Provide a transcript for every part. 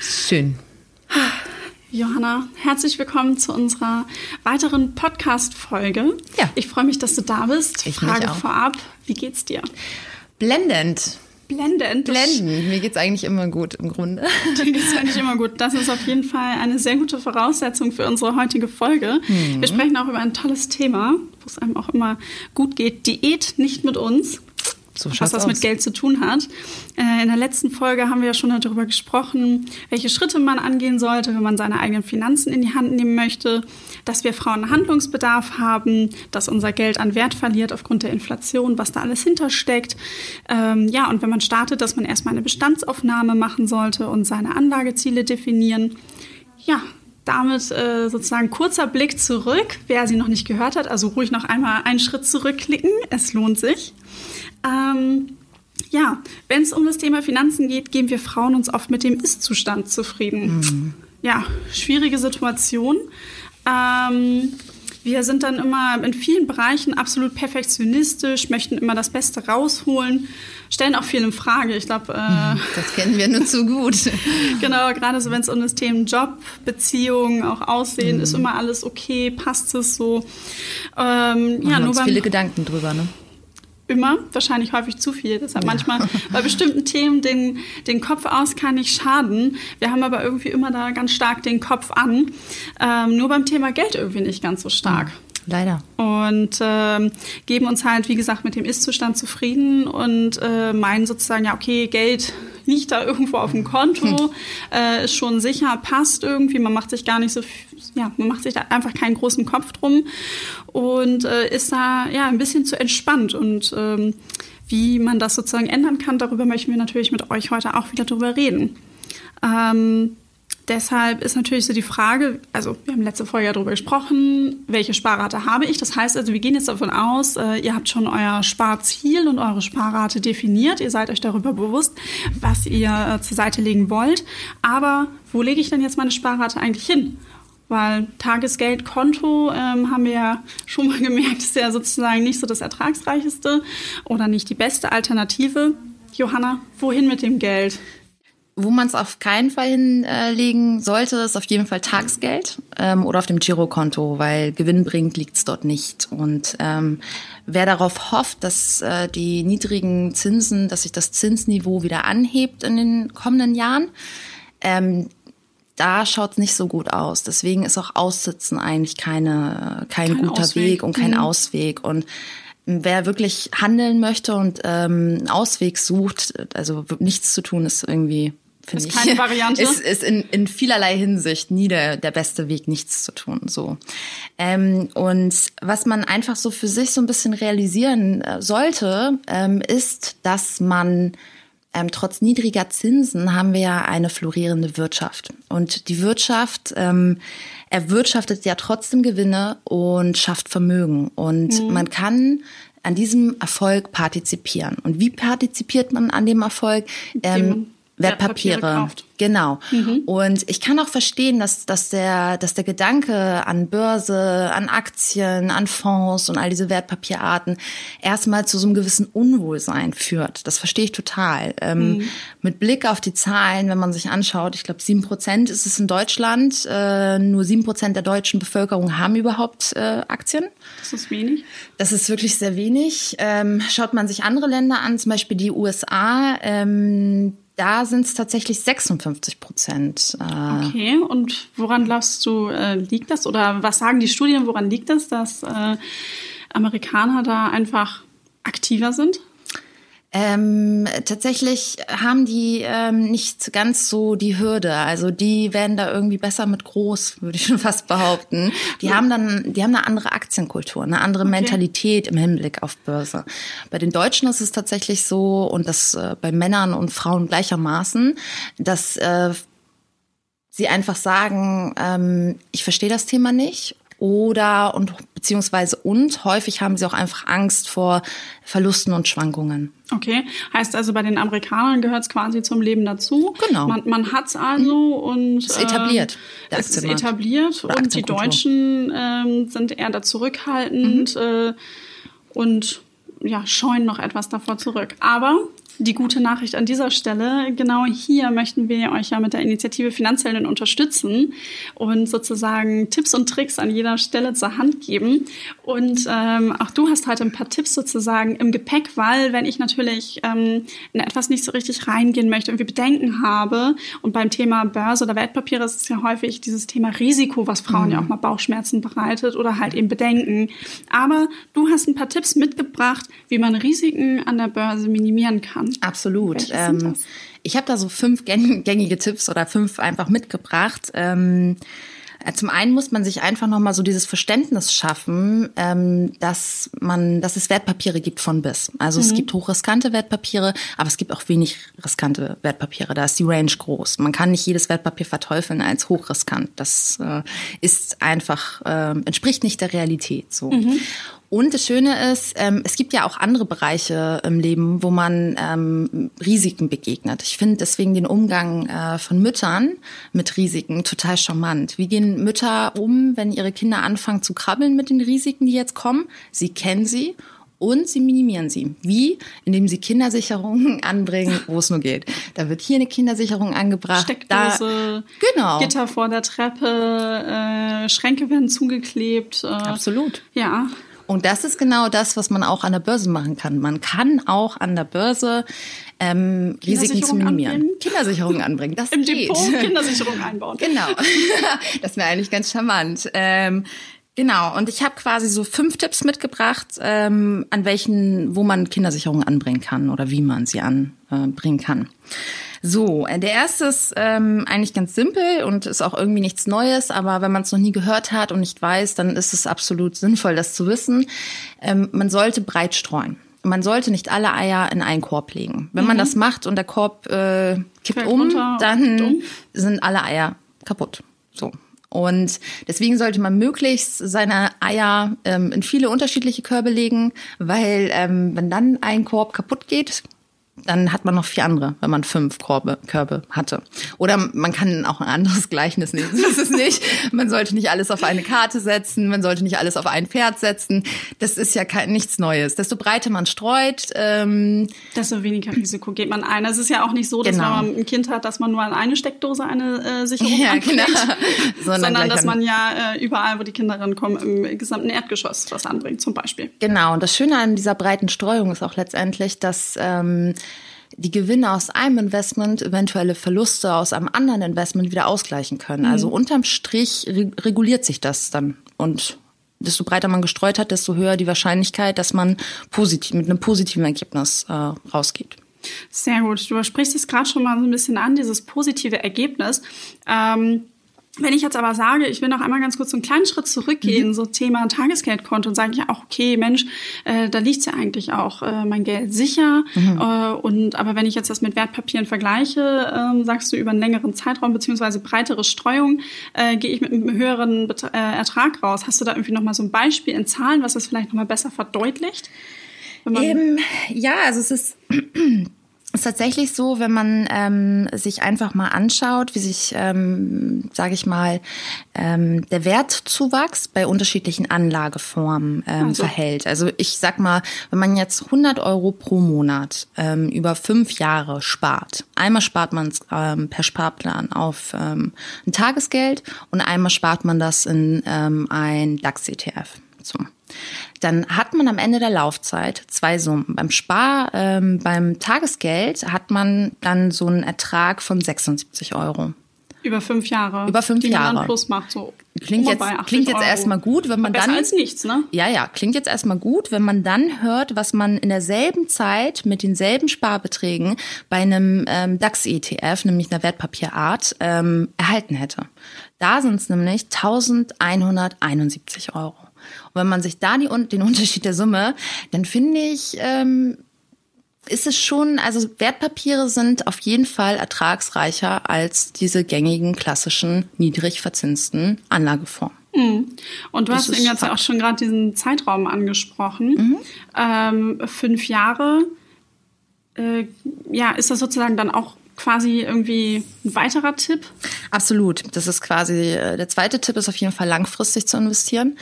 Schön. Johanna, herzlich willkommen zu unserer weiteren Podcast-Folge. Ja. Ich freue mich, dass du da bist. Ich Frage mich auch. vorab, wie geht's dir? Blendend. Blendend. Das Blendend. Mir geht's eigentlich immer gut im Grunde. Dir geht's eigentlich immer gut. Das ist auf jeden Fall eine sehr gute Voraussetzung für unsere heutige Folge. Mhm. Wir sprechen auch über ein tolles Thema, wo es einem auch immer gut geht. Diät nicht mit uns. So was das aus. mit Geld zu tun hat. Äh, in der letzten Folge haben wir ja schon darüber gesprochen, welche Schritte man angehen sollte, wenn man seine eigenen Finanzen in die Hand nehmen möchte, dass wir Frauen Handlungsbedarf haben, dass unser Geld an Wert verliert aufgrund der Inflation, was da alles hintersteckt. Ähm, ja, und wenn man startet, dass man erstmal eine Bestandsaufnahme machen sollte und seine Anlageziele definieren. Ja, damit äh, sozusagen kurzer Blick zurück, wer sie noch nicht gehört hat, also ruhig noch einmal einen Schritt zurückklicken, es lohnt sich. Ähm, ja, wenn es um das Thema Finanzen geht, geben wir Frauen uns oft mit dem Ist-Zustand zufrieden. Ja, schwierige Situation. Ähm, wir sind dann immer in vielen Bereichen absolut perfektionistisch, möchten immer das Beste rausholen, stellen auch viel in Frage. Ich glaube, äh, Das kennen wir nur zu gut. genau, gerade so wenn es um das Thema Job, Beziehungen, auch Aussehen, ist immer alles okay, passt es so. Ähm, ja, Machen nur uns beim, viele Gedanken drüber, ne? Immer, wahrscheinlich häufig zu viel. Deshalb manchmal bei bestimmten Themen den, den Kopf aus kann nicht schaden. Wir haben aber irgendwie immer da ganz stark den Kopf an. Ähm, nur beim Thema Geld irgendwie nicht ganz so stark. Leider. Und ähm, geben uns halt, wie gesagt, mit dem Ist-Zustand zufrieden und äh, meinen sozusagen, ja, okay, Geld liegt da irgendwo auf dem Konto, äh, ist schon sicher, passt irgendwie, man macht sich gar nicht so, ja, man macht sich da einfach keinen großen Kopf drum und äh, ist da ja ein bisschen zu entspannt und ähm, wie man das sozusagen ändern kann, darüber möchten wir natürlich mit euch heute auch wieder drüber reden. Ähm, Deshalb ist natürlich so die Frage, also wir haben letzte Folge ja darüber gesprochen, welche Sparrate habe ich? Das heißt also, wir gehen jetzt davon aus, äh, ihr habt schon euer Sparziel und eure Sparrate definiert. Ihr seid euch darüber bewusst, was ihr äh, zur Seite legen wollt. Aber wo lege ich denn jetzt meine Sparrate eigentlich hin? Weil Tagesgeldkonto ähm, haben wir ja schon mal gemerkt, ist ja sozusagen nicht so das ertragsreicheste oder nicht die beste Alternative. Johanna, wohin mit dem Geld? Wo man es auf keinen Fall hinlegen sollte, ist auf jeden Fall Tagesgeld ähm, oder auf dem Girokonto, weil gewinnbringend liegt es dort nicht. Und ähm, wer darauf hofft, dass äh, die niedrigen Zinsen, dass sich das Zinsniveau wieder anhebt in den kommenden Jahren, ähm, da schaut es nicht so gut aus. Deswegen ist auch Aussitzen eigentlich keine, kein, Kein guter Ausweg. Weg und kein Mhm. Ausweg. Und wer wirklich handeln möchte und ähm, einen Ausweg sucht, also nichts zu tun, ist irgendwie, finde ich, keine Variante? Ist, ist in, in vielerlei Hinsicht nie der, der beste Weg, nichts zu tun. So. Ähm, und was man einfach so für sich so ein bisschen realisieren äh, sollte, ähm, ist, dass man ähm, trotz niedriger Zinsen haben wir ja eine florierende Wirtschaft. Und die Wirtschaft ähm, erwirtschaftet ja trotzdem Gewinne und schafft Vermögen. Und man kann an diesem Erfolg partizipieren. Und wie partizipiert man an dem Erfolg? Indem man Wertpapiere. Wertpapiere. Genau. Und ich kann auch verstehen, dass, dass, der, dass der Gedanke an Börse, an Aktien, an Fonds und all diese Wertpapierarten erstmal zu so einem gewissen Unwohlsein führt. Das verstehe ich total. Ähm, mit Blick auf die Zahlen, wenn man sich anschaut, ich glaube, sieben Prozent ist es in Deutschland. Äh, nur sieben Prozent der deutschen Bevölkerung haben überhaupt äh, Aktien. Das ist wenig. Das ist wirklich sehr wenig. Ähm, schaut man sich andere Länder an, zum Beispiel die USA, ähm, da sind es tatsächlich 56 Prozent. Äh, Okay, und woran glaubst du, äh, liegt das? Oder was sagen die Studien, woran liegt das, dass äh, Amerikaner da einfach aktiver sind? Ähm, tatsächlich haben die ähm, nicht ganz so die Hürde. Also die werden da irgendwie besser mit groß, würde ich schon fast behaupten. Die haben dann, die haben eine andere Aktienkultur, eine andere Mentalität im Hinblick auf Börse. Bei den Deutschen ist es tatsächlich so und das äh, bei Männern und Frauen gleichermaßen, dass äh, sie einfach sagen, ähm, ich verstehe das Thema nicht oder und beziehungsweise und häufig haben sie auch einfach Angst vor Verlusten und Schwankungen. Okay, heißt also bei den Amerikanern gehört es quasi zum Leben dazu. Genau. Man, man hat es also und Ist etabliert, Äh, es ist etabliert und die. Deutschen ähm, sind eher da zurückhaltend Mhm. äh, und ja, scheuen noch etwas davor zurück. Aber die gute Nachricht an dieser Stelle, genau hier möchten wir euch ja mit der Initiative Finanzhelden unterstützen und sozusagen Tipps und Tricks an jeder Stelle zur Hand geben. Und ähm, auch du hast heute ein paar Tipps sozusagen im Gepäck, weil wenn ich natürlich ähm, in etwas nicht so richtig reingehen möchte, irgendwie Bedenken habe und beim Thema Börse oder Wertpapiere ist es ja häufig dieses Thema Risiko, was Frauen mhm. ja auch mal Bauchschmerzen bereitet oder halt eben Bedenken. Aber du hast ein paar Tipps mitgebracht, wie man Risiken an der Börse minimieren kann. Absolut. Ähm, ich habe da so fünf gängige Tipps oder fünf einfach mitgebracht. Ähm, äh, zum einen muss man sich einfach noch mal so dieses Verständnis schaffen, ähm, dass man, dass es Wertpapiere gibt von bis. Also mhm. es gibt hochriskante Wertpapiere, aber es gibt auch wenig riskante Wertpapiere. Da ist die Range groß. Man kann nicht jedes Wertpapier verteufeln als hochriskant. Das äh, ist einfach äh, entspricht nicht der Realität. So. Mhm. Und das Schöne ist, ähm, es gibt ja auch andere Bereiche im Leben, wo man ähm, Risiken begegnet. Ich finde deswegen den Umgang äh, von Müttern mit Risiken total charmant. Wie gehen Mütter um, wenn ihre Kinder anfangen zu krabbeln mit den Risiken, die jetzt kommen? Sie kennen sie und sie minimieren sie. Wie? Indem sie Kindersicherungen anbringen, wo es nur geht. Da wird hier eine Kindersicherung angebracht. Steckdose, da, genau. Gitter vor der Treppe, äh, Schränke werden zugeklebt. Äh, Absolut. Ja. Und das ist genau das, was man auch an der Börse machen kann. Man kann auch an der Börse ähm, Risiken zu minimieren. Anbringen. Kindersicherungen anbringen. Das Im geht. Depot Kindersicherung einbauen. Genau. das wäre eigentlich ganz charmant. Ähm, Genau, und ich habe quasi so fünf Tipps mitgebracht, ähm, an welchen, wo man Kindersicherungen anbringen kann oder wie man sie anbringen kann. So, äh, der erste ist ähm, eigentlich ganz simpel und ist auch irgendwie nichts Neues, aber wenn man es noch nie gehört hat und nicht weiß, dann ist es absolut sinnvoll, das zu wissen. Ähm, man sollte breit streuen. Man sollte nicht alle Eier in einen Korb legen. Wenn mhm. man das macht und der Korb äh, kippt um, dann um. sind alle Eier kaputt. So. Und deswegen sollte man möglichst seine Eier ähm, in viele unterschiedliche Körbe legen, weil ähm, wenn dann ein Korb kaputt geht, dann hat man noch vier andere, wenn man fünf Korbe, Körbe hatte. Oder man kann auch ein anderes Gleichnis nehmen. Das ist nicht. Man sollte nicht alles auf eine Karte setzen, man sollte nicht alles auf ein Pferd setzen. Das ist ja kein, nichts Neues. Desto breiter man streut, ähm, desto weniger Risiko geht man ein. Es ist ja auch nicht so, dass genau. wenn man ein Kind hat, dass man nur an eine Steckdose eine äh, Sicherung ja, genau. sondern, sondern dass man ja äh, überall, wo die Kinder rankommen, im gesamten Erdgeschoss was anbringt, zum Beispiel. Genau. Und das Schöne an dieser breiten Streuung ist auch letztendlich, dass ähm, die Gewinne aus einem Investment eventuelle Verluste aus einem anderen Investment wieder ausgleichen können. Also mhm. unterm Strich reguliert sich das dann und desto breiter man gestreut hat, desto höher die Wahrscheinlichkeit, dass man positiv mit einem positiven Ergebnis äh, rausgeht. Sehr gut. Du sprichst es gerade schon mal so ein bisschen an, dieses positive Ergebnis. Ähm wenn ich jetzt aber sage, ich will noch einmal ganz kurz so einen kleinen Schritt zurückgehen, mhm. so Thema Tagesgeldkonto und sage ja auch, okay, Mensch, äh, da liegt ja eigentlich auch äh, mein Geld sicher. Mhm. Äh, und aber wenn ich jetzt das mit Wertpapieren vergleiche, ähm, sagst du über einen längeren Zeitraum beziehungsweise breitere Streuung, äh, gehe ich mit einem höheren Bet äh, Ertrag raus. Hast du da irgendwie nochmal so ein Beispiel in Zahlen, was das vielleicht nochmal besser verdeutlicht? Ähm, ja, also es ist ist tatsächlich so, wenn man ähm, sich einfach mal anschaut, wie sich, ähm, sage ich mal, ähm, der Wertzuwachs bei unterschiedlichen Anlageformen ähm, also. verhält. Also ich sag mal, wenn man jetzt 100 Euro pro Monat ähm, über fünf Jahre spart, einmal spart man es ähm, per Sparplan auf ähm, ein Tagesgeld und einmal spart man das in ähm, ein DAX-ETF. So dann hat man am Ende der Laufzeit zwei Summen. Beim Spar, ähm, beim Tagesgeld hat man dann so einen Ertrag von 76 Euro. Über fünf Jahre. Über fünf die Jahre. Man plus macht so. Klingt jetzt, klingt jetzt erstmal gut, wenn man Besser dann. als nichts, ne? Ja, ja, klingt jetzt erstmal gut, wenn man dann hört, was man in derselben Zeit mit denselben Sparbeträgen bei einem ähm, DAX-ETF, nämlich einer Wertpapierart, ähm, erhalten hätte. Da sind es nämlich 1171 Euro. Und wenn man sich da die, den Unterschied der Summe, dann finde ich, ähm, ist es schon, also Wertpapiere sind auf jeden Fall ertragsreicher als diese gängigen klassischen niedrig verzinsten Anlageformen. Mhm. Und du das hast eben jetzt ja auch schon gerade diesen Zeitraum angesprochen. Mhm. Ähm, fünf Jahre. Äh, ja, ist das sozusagen dann auch quasi irgendwie ein weiterer Tipp? Absolut. Das ist quasi, äh, der zweite Tipp ist auf jeden Fall langfristig zu investieren.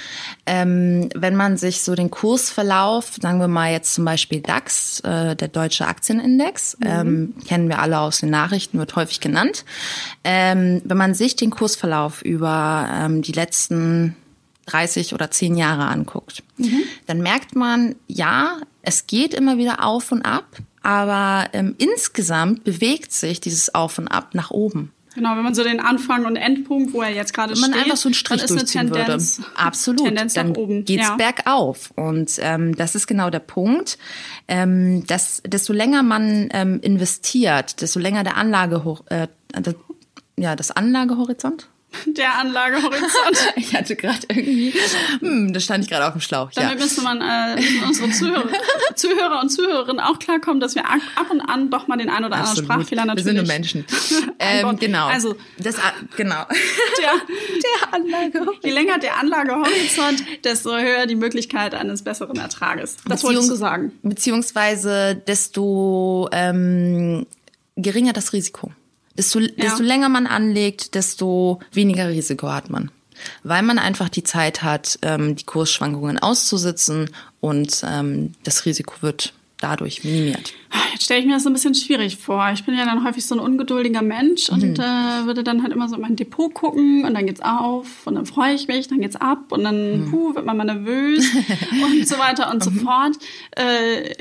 Ähm, wenn man sich so den Kursverlauf, sagen wir mal jetzt zum Beispiel DAX, äh, der deutsche Aktienindex, mhm. ähm, kennen wir alle aus den Nachrichten, wird häufig genannt. Ähm, wenn man sich den Kursverlauf über ähm, die letzten 30 oder 10 Jahre anguckt, mhm. dann merkt man, ja, es geht immer wieder auf und ab, aber ähm, insgesamt bewegt sich dieses Auf und Ab nach oben. Genau, wenn man so den Anfang und Endpunkt, wo er jetzt gerade steht, man einfach so einen Strich durchziehen Tendenz, würde, absolut, Tendenz dann oben. geht's ja. bergauf und ähm, das ist genau der Punkt. Ähm, dass desto länger man ähm, investiert, desto länger der Anlage äh, ja das Anlagehorizont der Anlagehorizont. ich hatte gerade irgendwie, hm, da stand ich gerade auf dem Schlauch. Damit ja. müsste man äh, unsere Zuhörer, Zuhörer und Zuhörerinnen auch klarkommen, dass wir ab und an doch mal den ein oder anderen. Sprachfehler natürlich. Wir sind nur Menschen. ähm, genau. Also das, genau. Der, der Anlagehorizont. Je länger der Anlagehorizont, desto höher die Möglichkeit eines besseren Ertrages. Das Beziehung, wolltest du sagen. Beziehungsweise desto ähm, geringer das Risiko. Desto, ja. desto länger man anlegt, desto weniger Risiko hat man. Weil man einfach die Zeit hat, ähm, die Kursschwankungen auszusitzen und ähm, das Risiko wird dadurch minimiert. Jetzt stelle ich mir das so ein bisschen schwierig vor. Ich bin ja dann häufig so ein ungeduldiger Mensch und mhm. äh, würde dann halt immer so in mein Depot gucken und dann geht's auf und dann freue ich mich, dann geht's ab und dann mhm. puh, wird man mal nervös und so weiter und so mhm. fort. Äh,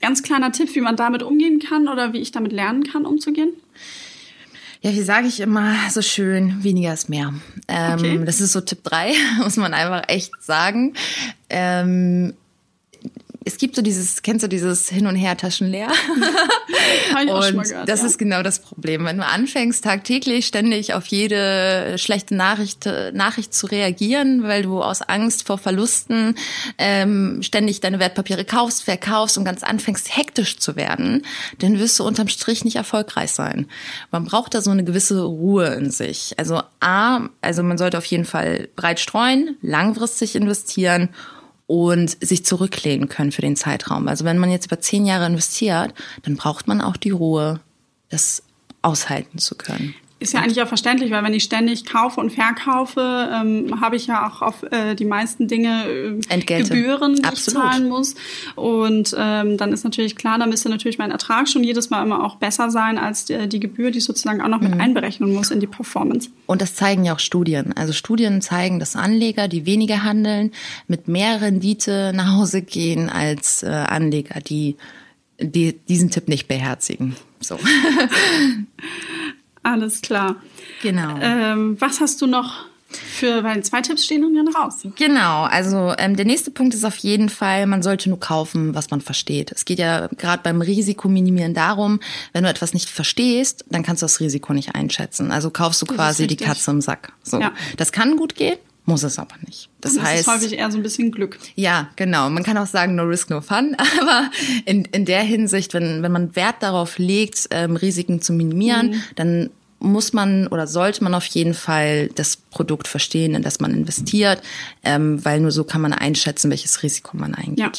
ganz kleiner Tipp, wie man damit umgehen kann oder wie ich damit lernen kann, umzugehen? Ja, wie sage ich immer so schön, weniger ist mehr. Ähm, okay. Das ist so Tipp 3, muss man einfach echt sagen. Ähm, es gibt so dieses, kennst du dieses Hin und Her Taschen leer? und gehört, das ja. ist genau das Problem. Wenn du anfängst, tagtäglich ständig auf jede schlechte Nachricht, Nachricht zu reagieren, weil du aus Angst vor Verlusten ähm, ständig deine Wertpapiere kaufst, verkaufst und ganz anfängst, hektisch zu werden, dann wirst du unterm Strich nicht erfolgreich sein. Man braucht da so eine gewisse Ruhe in sich. Also A, also man sollte auf jeden Fall breit streuen, langfristig investieren und sich zurücklehnen können für den Zeitraum. Also wenn man jetzt über zehn Jahre investiert, dann braucht man auch die Ruhe, das aushalten zu können. Ist ja eigentlich auch verständlich, weil wenn ich ständig kaufe und verkaufe, ähm, habe ich ja auch auf äh, die meisten Dinge äh, Entgelte. Gebühren, die Absolut. ich zahlen muss. Und ähm, dann ist natürlich klar, da müsste natürlich mein Ertrag schon jedes Mal immer auch besser sein als die, die Gebühr, die ich sozusagen auch noch mit mhm. einberechnen muss in die Performance. Und das zeigen ja auch Studien. Also Studien zeigen, dass Anleger, die weniger handeln, mit mehr Rendite nach Hause gehen als äh, Anleger, die, die diesen Tipp nicht beherzigen. So. Alles klar. Genau. Ähm, was hast du noch für, weil zwei Tipps stehen und dann raus. Genau, also ähm, der nächste Punkt ist auf jeden Fall, man sollte nur kaufen, was man versteht. Es geht ja gerade beim Risikominimieren darum, wenn du etwas nicht verstehst, dann kannst du das Risiko nicht einschätzen. Also kaufst du das quasi die Katze im Sack. So, ja. das kann gut gehen, muss es aber nicht. Das, das heißt, ist häufig eher so ein bisschen Glück. Ja, genau. Man kann auch sagen, no risk, no fun. Aber in, in der Hinsicht, wenn, wenn man Wert darauf legt, ähm, Risiken zu minimieren, mhm. dann muss man oder sollte man auf jeden Fall das Produkt verstehen, in das man investiert, ähm, weil nur so kann man einschätzen, welches Risiko man eingeht. Ja.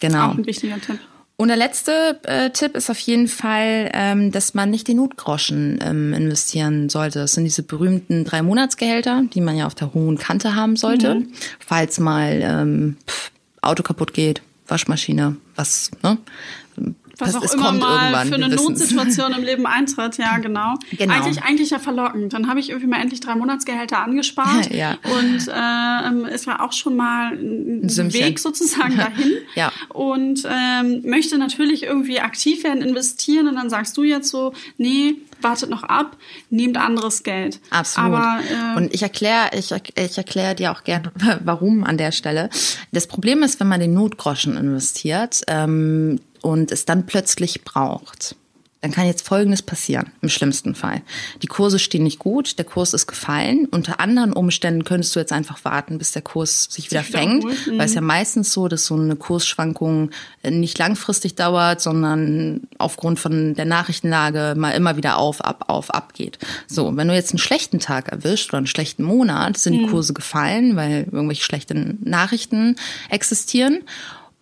Genau. Auch ein wichtiger Tipp. Und der letzte äh, Tipp ist auf jeden Fall, ähm, dass man nicht den Notgroschen ähm, investieren sollte. Das sind diese berühmten drei Monatsgehälter, die man ja auf der hohen Kante haben sollte, mhm. falls mal ähm, Auto kaputt geht, Waschmaschine, was, ne? Was das, auch immer mal für eine Notsituation im Leben eintritt, ja, genau. genau. Eigentlich, eigentlich ja verlockend. Dann habe ich irgendwie mal endlich drei Monatsgehälter angespart. ja. Und ähm, es war auch schon mal ein, ein Weg sozusagen dahin. ja. Und ähm, möchte natürlich irgendwie aktiv werden, investieren. Und dann sagst du jetzt so, nee, wartet noch ab, nehmt anderes Geld. Absolut. Aber, äh, und ich erkläre, ich, ich erkläre dir auch gerne, warum an der Stelle. Das Problem ist, wenn man den Notgroschen investiert, ähm, und es dann plötzlich braucht, dann kann jetzt Folgendes passieren, im schlimmsten Fall. Die Kurse stehen nicht gut, der Kurs ist gefallen. Unter anderen Umständen könntest du jetzt einfach warten, bis der Kurs sich wieder sich fängt, mhm. weil es ja meistens so, dass so eine Kursschwankung äh, nicht langfristig dauert, sondern aufgrund von der Nachrichtenlage mal immer wieder auf, ab, auf, ab geht. So, wenn du jetzt einen schlechten Tag erwischt oder einen schlechten Monat, sind die mhm. Kurse gefallen, weil irgendwelche schlechten Nachrichten existieren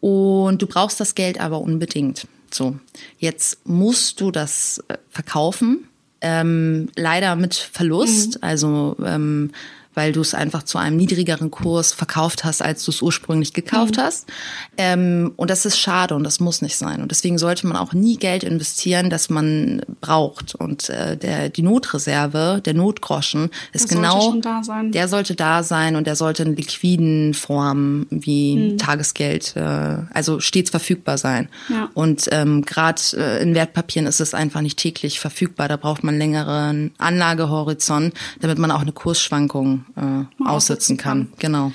und du brauchst das Geld aber unbedingt. So, jetzt musst du das äh, verkaufen, ähm, leider mit Verlust. Mhm. Also ähm, weil du es einfach zu einem niedrigeren Kurs verkauft hast, als du es ursprünglich gekauft mhm. hast. Ähm, und das ist schade und das muss nicht sein. Und deswegen sollte man auch nie Geld investieren, das man braucht. Und äh, der, die Notreserve, der Notgroschen, ist das genau, der sollte da sein und der sollte in liquiden Form wie mhm. Tagesgeld, äh, also stets verfügbar sein. Ja. Und ähm, gerade äh, in Wertpapieren ist es einfach nicht täglich verfügbar. Da braucht man längeren Anlagehorizont, damit man auch eine Kursschwankung äh, aussitzen kann. Genau.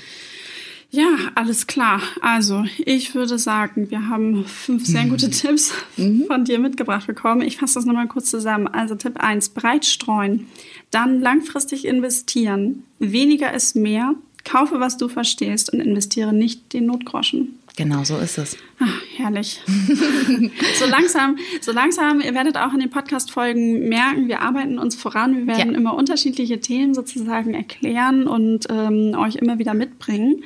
Ja, alles klar. Also, ich würde sagen, wir haben fünf sehr mhm. gute Tipps mhm. von dir mitgebracht bekommen. Ich fasse das nochmal kurz zusammen. Also, Tipp 1, breit streuen. Dann langfristig investieren. Weniger ist mehr. Kaufe, was du verstehst und investiere nicht den Notgroschen. Genau, so ist es. Ach, herrlich. so langsam, so langsam, ihr werdet auch in den Podcast-Folgen merken, wir arbeiten uns voran. Wir werden ja. immer unterschiedliche Themen sozusagen erklären und ähm, euch immer wieder mitbringen.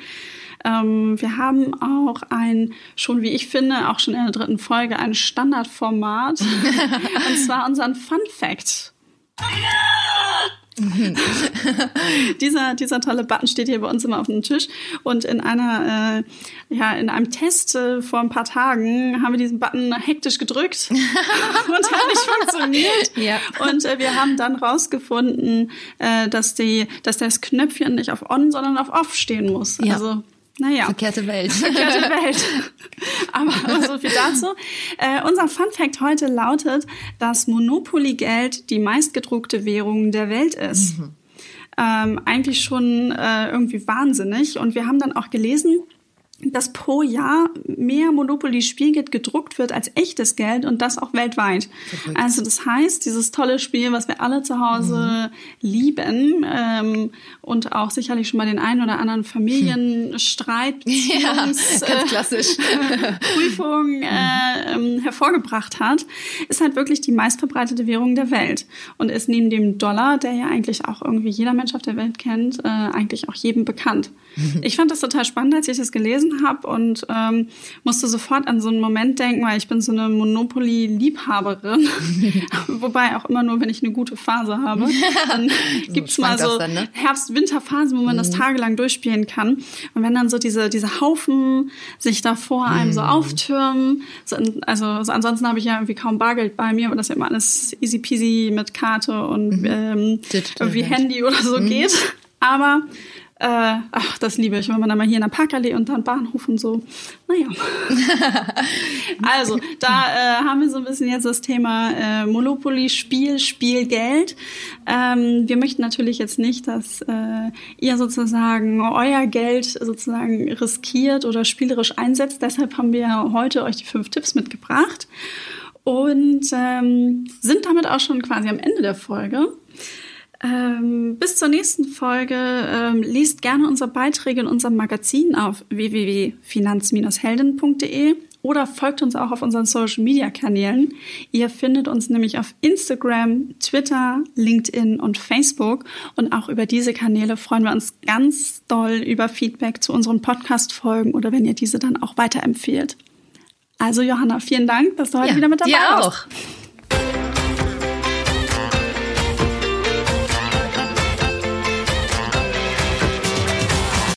Ähm, wir haben auch ein, schon wie ich finde, auch schon in der dritten Folge, ein Standardformat. und zwar unseren Fun Fact. dieser, dieser tolle Button steht hier bei uns immer auf dem Tisch. Und in einer, äh, ja, in einem Test äh, vor ein paar Tagen haben wir diesen Button hektisch gedrückt und hat nicht funktioniert. Ja. Und äh, wir haben dann rausgefunden, äh, dass die, dass das Knöpfchen nicht auf On, sondern auf Off stehen muss. Ja. Also naja. Verkehrte Welt. Verkehrte Welt. Aber so viel dazu. Äh, unser Fun Fact heute lautet, dass Monopoly-Geld die meistgedruckte Währung der Welt ist. Mhm. Ähm, eigentlich schon äh, irgendwie wahnsinnig. Und wir haben dann auch gelesen, dass pro Jahr mehr Monopoly-Spielgeld gedruckt wird als echtes Geld und das auch weltweit. Verrückt. Also das heißt, dieses tolle Spiel, was wir alle zu Hause mhm. lieben ähm, und auch sicherlich schon mal den einen oder anderen Familienstreit, hm. ja, ganz äh, klassisch. Prüfung äh, ähm, hervorgebracht hat, ist halt wirklich die meistverbreitete Währung der Welt und ist neben dem Dollar, der ja eigentlich auch irgendwie jeder Mensch auf der Welt kennt, äh, eigentlich auch jedem bekannt. Ich fand das total spannend, als ich das gelesen gelesen habe und ähm, musste sofort an so einen Moment denken, weil ich bin so eine Monopoly-Liebhaberin. Wobei auch immer nur, wenn ich eine gute Phase habe. Dann gibt's mal so ne? Herbst-Winter-Phasen, wo man mhm. das tagelang durchspielen kann. Und wenn dann so diese, diese Haufen sich da vor einem mhm. so auftürmen, so, also so ansonsten habe ich ja irgendwie kaum Bargeld bei mir, aber das ja immer alles easy peasy mit Karte und mhm. ähm, irgendwie Handy oder so mhm. geht. Aber äh, ach, das liebe ich, wenn man dann mal hier in der Parkallee und dann Bahnhof und so. Naja. also, da äh, haben wir so ein bisschen jetzt das Thema äh, Monopoly, Spiel, Spielgeld. Ähm, wir möchten natürlich jetzt nicht, dass äh, ihr sozusagen euer Geld sozusagen riskiert oder spielerisch einsetzt. Deshalb haben wir heute euch die fünf Tipps mitgebracht und ähm, sind damit auch schon quasi am Ende der Folge. Ähm, bis zur nächsten Folge ähm, liest gerne unsere Beiträge in unserem Magazin auf www.finanz-helden.de oder folgt uns auch auf unseren Social Media Kanälen. Ihr findet uns nämlich auf Instagram, Twitter, LinkedIn und Facebook. Und auch über diese Kanäle freuen wir uns ganz doll über Feedback zu unseren Podcast-Folgen oder wenn ihr diese dann auch weiterempfehlt. Also Johanna, vielen Dank, dass du heute ja, wieder mit dabei dir warst. auch.